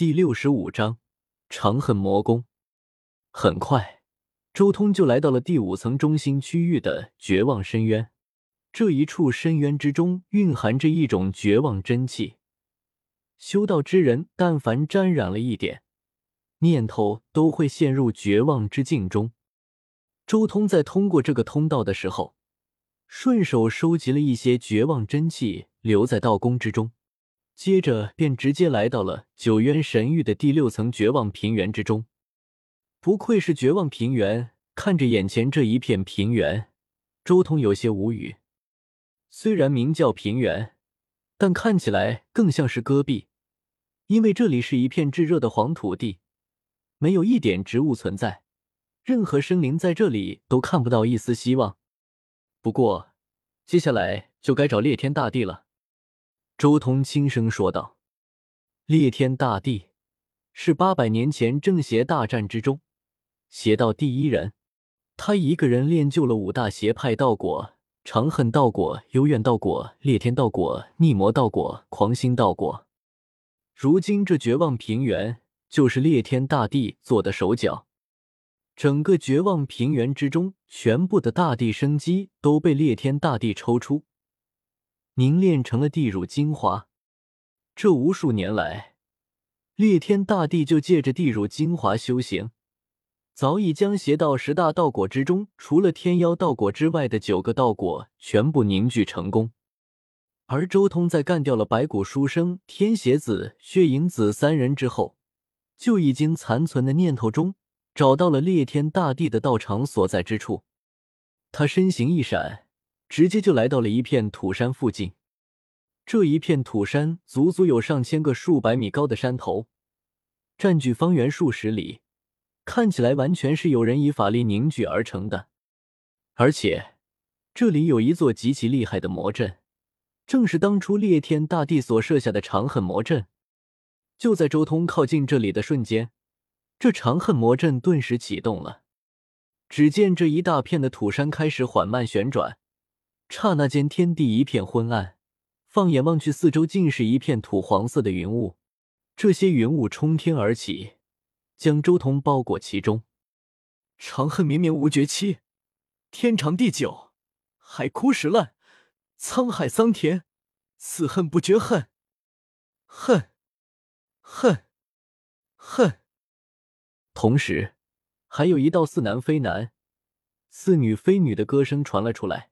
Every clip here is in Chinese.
第六十五章长恨魔宫。很快，周通就来到了第五层中心区域的绝望深渊。这一处深渊之中蕴含着一种绝望真气，修道之人但凡沾染了一点，念头都会陷入绝望之境中。周通在通过这个通道的时候，顺手收集了一些绝望真气，留在道宫之中。接着便直接来到了九渊神域的第六层绝望平原之中。不愧是绝望平原，看着眼前这一片平原，周通有些无语。虽然名叫平原，但看起来更像是戈壁，因为这里是一片炙热的黄土地，没有一点植物存在，任何生灵在这里都看不到一丝希望。不过，接下来就该找裂天大帝了。周通轻声说道：“裂天大帝是八百年前正邪大战之中邪道第一人，他一个人练就了五大邪派道果：长恨道果、幽怨道果、裂天道果、逆魔道果、狂心道果。如今这绝望平原就是裂天大帝做的手脚，整个绝望平原之中，全部的大地生机都被裂天大帝抽出。”凝练成了地乳精华。这无数年来，裂天大帝就借着地乳精华修行，早已将邪道十大道果之中，除了天妖道果之外的九个道果全部凝聚成功。而周通在干掉了白骨书生、天邪子、血影子三人之后，就已经残存的念头中找到了裂天大帝的道场所在之处。他身形一闪。直接就来到了一片土山附近，这一片土山足足有上千个数百米高的山头，占据方圆数十里，看起来完全是有人以法力凝聚而成的。而且这里有一座极其厉害的魔阵，正是当初裂天大帝所设下的长恨魔阵。就在周通靠近这里的瞬间，这长恨魔阵顿时启动了。只见这一大片的土山开始缓慢旋转。刹那间，天地一片昏暗。放眼望去，四周尽是一片土黄色的云雾。这些云雾冲天而起，将周通包裹其中。长恨绵绵无绝期，天长地久，海枯石烂，沧海桑田，此恨不绝恨，恨，恨，恨。同时，还有一道似男非男、似女非女的歌声传了出来。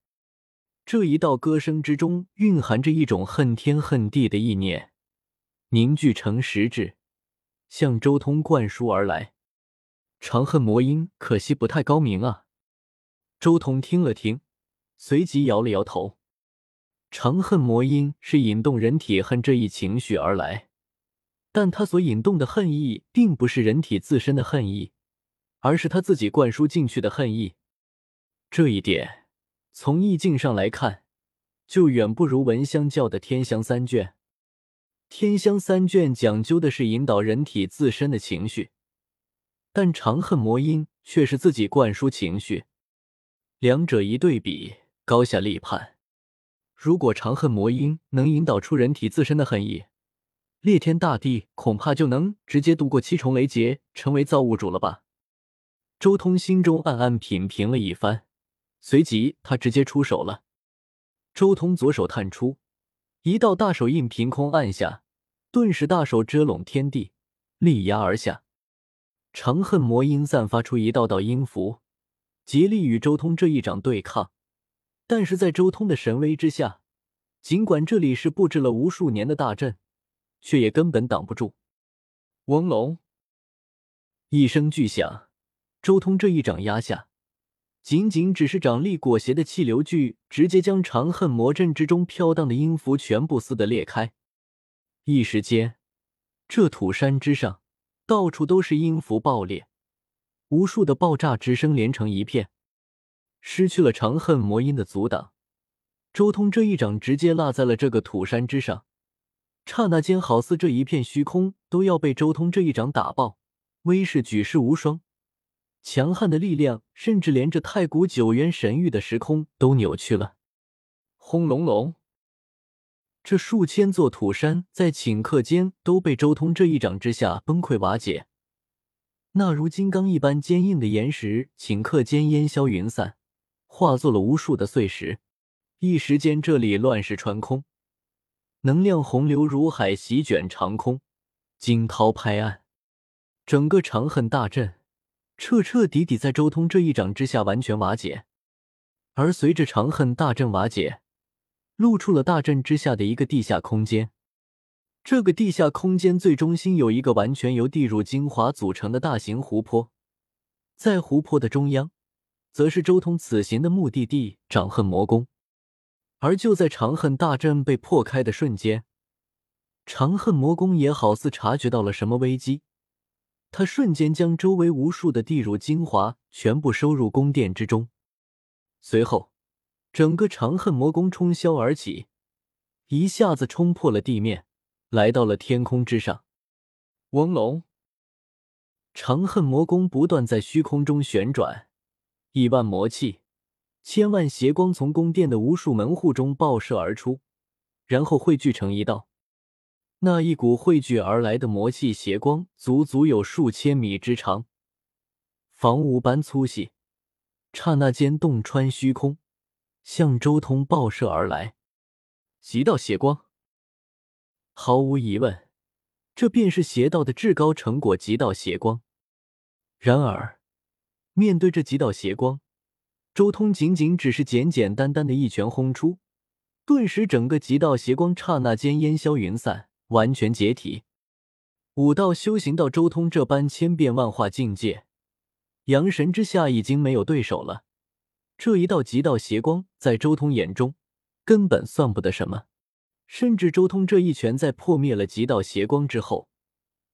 这一道歌声之中蕴含着一种恨天恨地的意念，凝聚成实质，向周通灌输而来。长恨魔音，可惜不太高明啊。周通听了听，随即摇了摇头。长恨魔音是引动人体恨这一情绪而来，但他所引动的恨意，并不是人体自身的恨意，而是他自己灌输进去的恨意。这一点。从意境上来看，就远不如闻香教的天香三卷。天香三卷讲究的是引导人体自身的情绪，但长恨魔音却是自己灌输情绪。两者一对比，高下立判。如果长恨魔音能引导出人体自身的恨意，裂天大帝恐怕就能直接度过七重雷劫，成为造物主了吧？周通心中暗暗品评了一番。随即，他直接出手了。周通左手探出，一道大手印凭空按下，顿时大手遮拢天地，力压而下。长恨魔音散发出一道道音符，竭力与周通这一掌对抗。但是在周通的神威之下，尽管这里是布置了无数年的大阵，却也根本挡不住。嗡隆，一声巨响，周通这一掌压下。仅仅只是掌力裹挟的气流句，直接将长恨魔阵之中飘荡的音符全部撕得裂开。一时间，这土山之上到处都是音符爆裂，无数的爆炸之声连成一片。失去了长恨魔音的阻挡，周通这一掌直接落在了这个土山之上。刹那间，好似这一片虚空都要被周通这一掌打爆，威势举世无双。强悍的力量，甚至连这太古九渊神域的时空都扭曲了。轰隆隆！这数千座土山在顷刻间都被周通这一掌之下崩溃瓦解，那如金刚一般坚硬的岩石顷刻间烟消云散，化作了无数的碎石。一时间，这里乱石穿空，能量洪流如海席卷长空，惊涛拍岸，整个长恨大阵彻彻底底在周通这一掌之下完全瓦解。而随着长恨大阵瓦解，露出了大阵之下的一个地下空间。这个地下空间最中心有一个完全由地乳精华组成的大型湖泊，在湖泊的中央，则是周通此行的目的地——长恨魔宫。而就在长恨大阵被破开的瞬间，长恨魔宫也好似察觉到了什么危机，他瞬间将周围无数的地乳精华全部收入宫殿之中，随后。整个长恨魔宫冲霄而起，一下子冲破了地面，来到了天空之上。嗡隆，长恨魔宫不断在虚空中旋转，亿万魔气、千万邪光从宫殿的无数门户中爆射而出，然后汇聚成一道。那一股汇聚而来的魔气邪光，足足有数千米之长，房屋般粗细，刹那间洞穿虚空。向周通爆射而来，极道邪光。毫无疑问，这便是邪道的至高成果——极道邪光。然而，面对这极道邪光，周通仅仅只是简简单单的一拳轰出，顿时整个极道邪光刹那间烟消云散，完全解体。武道修行到周通这般千变万化境界，阳神之下已经没有对手了。这一道极道邪光，在周通眼中根本算不得什么，甚至周通这一拳在破灭了极道邪光之后，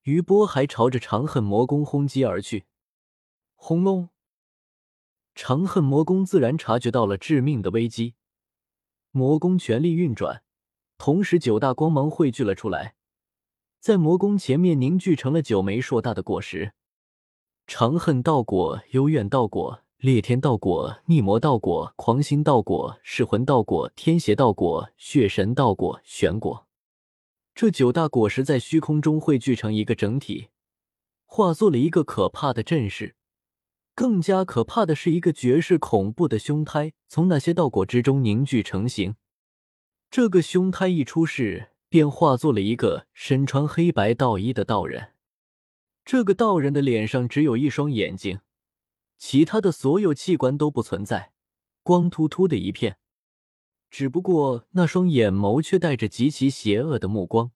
余波还朝着长恨魔宫轰击而去。轰隆！长恨魔宫自然察觉到了致命的危机，魔宫全力运转，同时九大光芒汇聚了出来，在魔宫前面凝聚成了九枚硕大的果实：长恨道果、幽怨道果。裂天道果、逆魔道果、狂心道果、噬魂道果、天邪道果、血神道果、玄果，这九大果实在虚空中汇聚成一个整体，化作了一个可怕的阵势。更加可怕的是，一个绝世恐怖的凶胎从那些道果之中凝聚成型。这个凶胎一出世，便化作了一个身穿黑白道衣的道人。这个道人的脸上只有一双眼睛。其他的所有器官都不存在，光秃秃的一片。只不过那双眼眸却带着极其邪恶的目光，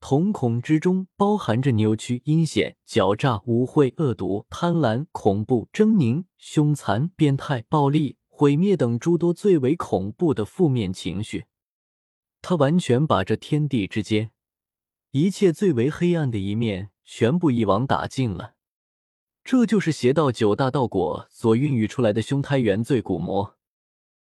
瞳孔之中包含着扭曲、阴险、狡诈、污秽、恶毒、贪婪、恐怖、狰狞、凶残、变态、暴力、毁灭等诸多最为恐怖的负面情绪。他完全把这天地之间一切最为黑暗的一面全部一网打尽了。这就是邪道九大道果所孕育出来的凶胎原罪骨魔。